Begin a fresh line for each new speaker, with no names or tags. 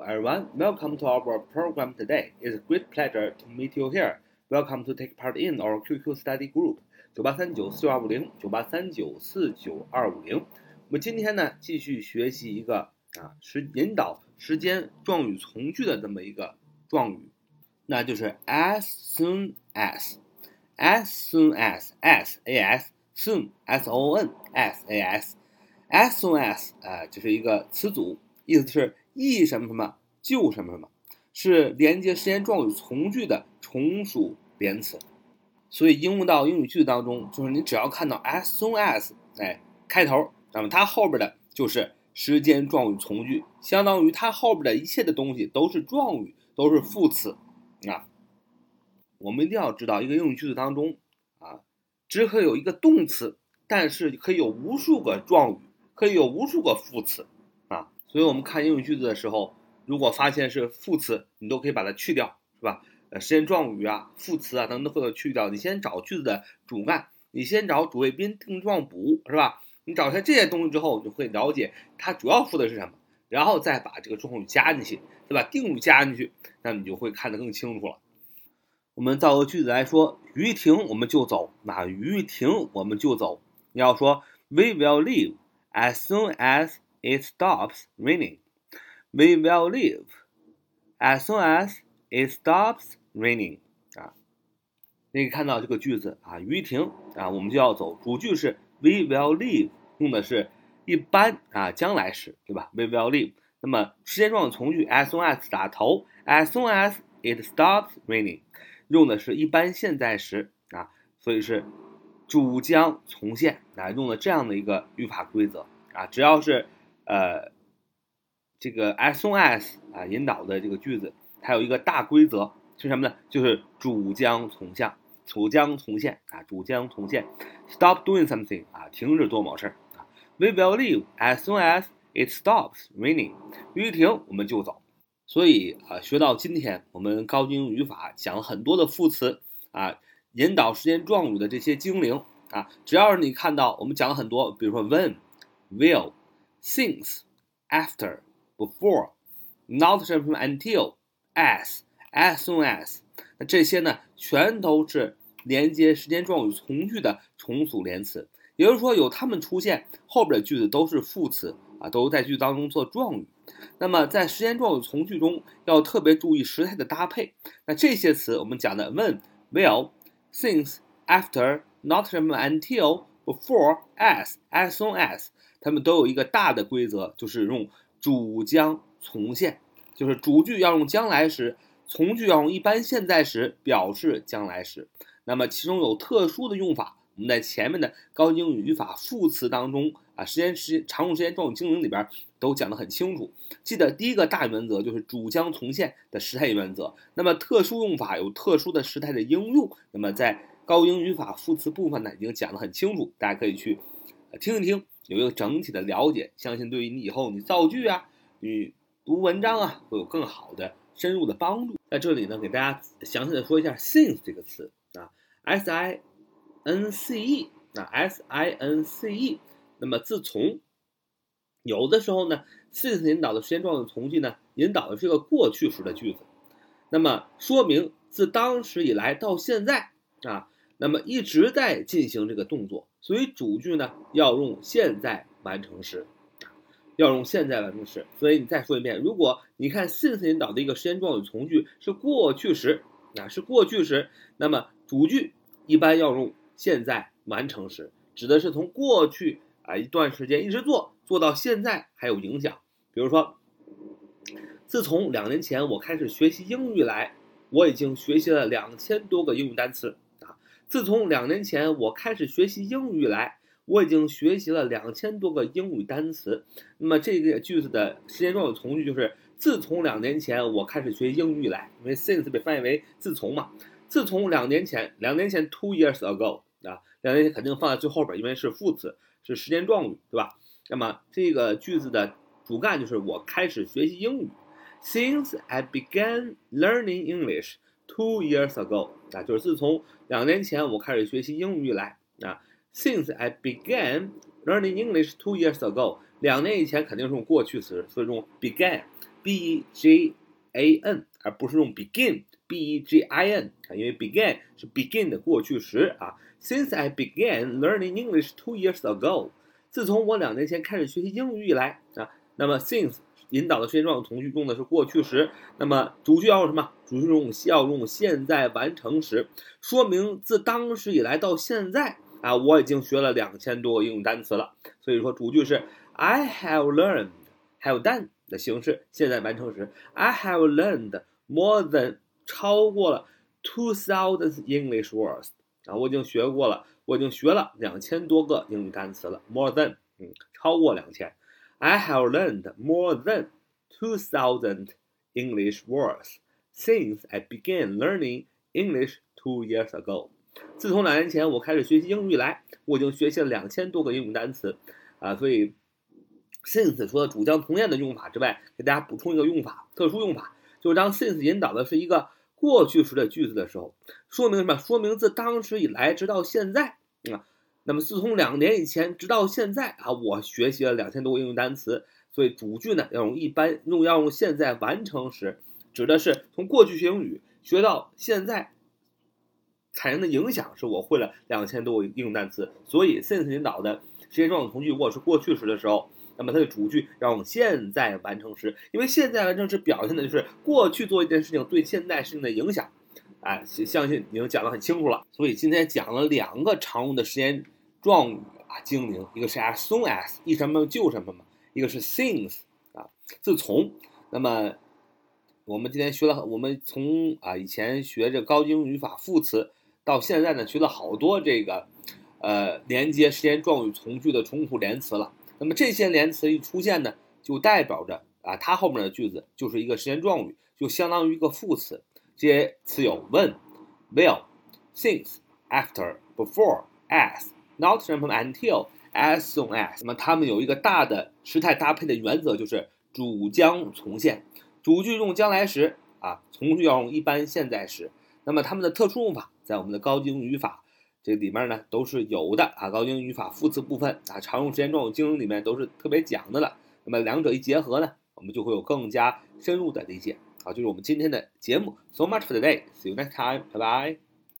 everyone. Welcome to our program today. It's a great pleasure to meet you here. Welcome to take part in our QQ study group. 九八三九四九二五零，九八三九四九二五零。我们今天呢，继续学习一个啊，时引导时间状语从句的这么一个状语，那就是 as soon as。as soon as s a s soon s o n s a s as soon as 啊，这是一个词组， 意思是一什么什么就什么什么，是连接时间状语从句的从属连词。所以应用到英语句子当中，就是你只要看到 as soon as 哎开头，那么它后边的就是时间状语从句，相当于它后边的一切的东西都是状语，都是副词啊。我们一定要知道，一个英语句子当中啊，只可以有一个动词，但是可以有无数个状语，可以有无数个副词。所以我们看英语句子的时候，如果发现是副词，你都可以把它去掉，是吧？呃，时间状语啊、副词啊等等都可以去掉。你先找句子的主干，你先找主谓宾、定状补，是吧？你找下这些东西之后，你就会了解它主要说的是什么，然后再把这个状语加进去，对吧？定语加进去，那你就会看得更清楚了。我们造个句子来说，雨停我们就走，那雨停我们就走。你要说 We will leave as soon as it stops raining. We will leave as soon as it stops. raining 啊，你看到这个句子啊，雨停啊，我们就要走。主句是 we will leave，用的是一般啊将来时，对吧？we will leave。那么时间状语从句 as soon as 打头，as soon as it stops raining，用的是一般现在时啊，所以是主将从现啊，用的这样的一个语法规则啊，只要是呃这个 as soon as 啊引导的这个句子，它有一个大规则。是什么呢？就是主将从相，主将从现啊，主将从现。Stop doing something 啊，停止做某事儿啊。We will leave as soon as it stops raining。雨停我们就走。所以啊，学到今天，我们高精语法讲了很多的副词啊，引导时间状语的这些精灵啊，只要是你看到，我们讲了很多，比如说 when、will、since、after、before、not 什么 until、as。as soon as，那这些呢，全都是连接时间状语从句的重组连词，也就是说，有它们出现，后边的句子都是副词啊，都在句子当中做状语。那么在时间状语从句中，要特别注意时态的搭配。那这些词我们讲的 when、will、since、after、not、until、before、as、as soon as，它们都有一个大的规则，就是用主将从现，就是主句要用将来时。从句要用一般现在时表示将来时，那么其中有特殊的用法，我们在前面的高英语语法副词当中啊，时间时间常用时间状语精灵里边都讲得很清楚。记得第一个大原则就是主将从现的时态原则。那么特殊用法有特殊的时态的应用，那么在高英语法副词部分呢已经讲得很清楚，大家可以去听一听，有一个整体的了解，相信对于你以后你造句啊，你读文章啊会有更好的。深入的帮助，在这里呢，给大家详细的说一下 since 这个词啊，s i n c e 啊，s i n c e，那么自从有的时候呢，since 引导的时间状语从句呢，引导的是一个过去时的句子，那么说明自当时以来到现在啊，那么一直在进行这个动作，所以主句呢要用现在完成时。要用现在完成时，所以你再说一遍，如果你看 since 引导的一个时间状语从句是过去时，啊是过去时，那么主句一般要用现在完成时，指的是从过去啊一段时间一直做做到现在还有影响。比如说，自从两年前我开始学习英语来，我已经学习了两千多个英语单词。自从两年前我开始学习英语来。我已经学习了两千多个英语单词。那么这个句子的时间状语从句就是自从两年前我开始学英语来，因为 since 被翻译为自从嘛。自从两年前，两年前 two years ago 啊，两年前肯定放在最后边，因为是副词，是时间状语，对吧？那么这个句子的主干就是我开始学习英语。Since I began learning English two years ago 啊，就是自从两年前我开始学习英语以来啊。Since I began learning English two years ago，两年以前肯定是用过去时，所以用 began，b e g a n，而不是用 begin b e g i n 啊，因为 begin 是 begin 的过去时啊。Since I began learning English two years ago，自从我两年前开始学习英语以来啊，那么 since 引导的时间状语从句用的是过去时，那么主句要用什么？主句用要用现在完成时，说明自当时以来到现在啊，我已经学了两千多个英语单词了。所以说主句是 I have learned，have done 的形式，现在完成时，I have learned more than 超过了 two thousand English words。啊，我已经学过了，我已经学了两千多个英语单词了，more than，嗯，超过两千。I have learned more than two thousand English words since I began learning English two years ago。自从两年前我开始学习英语以来，我已经学习了两千多个英语单词。啊，所以 since 除了主将从业的用法之外，给大家补充一个用法，特殊用法，就是当 since 引导的是一个。过去时的句子的时候，说明什么？说明自当时以来直到现在啊。那么自从两年以前直到现在啊，我学习了两千多个英语单词。所以主句呢要用一般用要用现在完成时，指的是从过去学英语学到现在产生的影响是我会了两千多个英语单词。所以 since 引导的时间状语从句如果是过去时的时候。那么它的主句要用现在完成时，因为现在完成时表现的就是过去做一件事情对现在事情的影响，哎，相信已经讲得很清楚了。所以今天讲了两个常用的时间状语啊，精灵，一个是 as soon as，一什么就什么嘛，一个是 since 啊，自从。那么我们今天学了，我们从啊以前学这高精语法副词，到现在呢学了好多这个呃连接时间状语从句的重复连词了。那么这些连词一出现呢，就代表着啊，它后面的句子就是一个时间状语，就相当于一个副词。接词有 when、will、since、after、before、as、not、什么 until、as soon as。那么它们有一个大的时态搭配的原则，就是主将从现，主句用将来时啊，从句要用一般现在时。那么它们的特殊用法，在我们的高精语法。这里面呢都是有的啊，高精语法副词部分啊，常用时间状语精灵里面都是特别讲的了。那么两者一结合呢，我们就会有更加深入的理解。好，就是我们今天的节目。So much for today. See you next time. 拜拜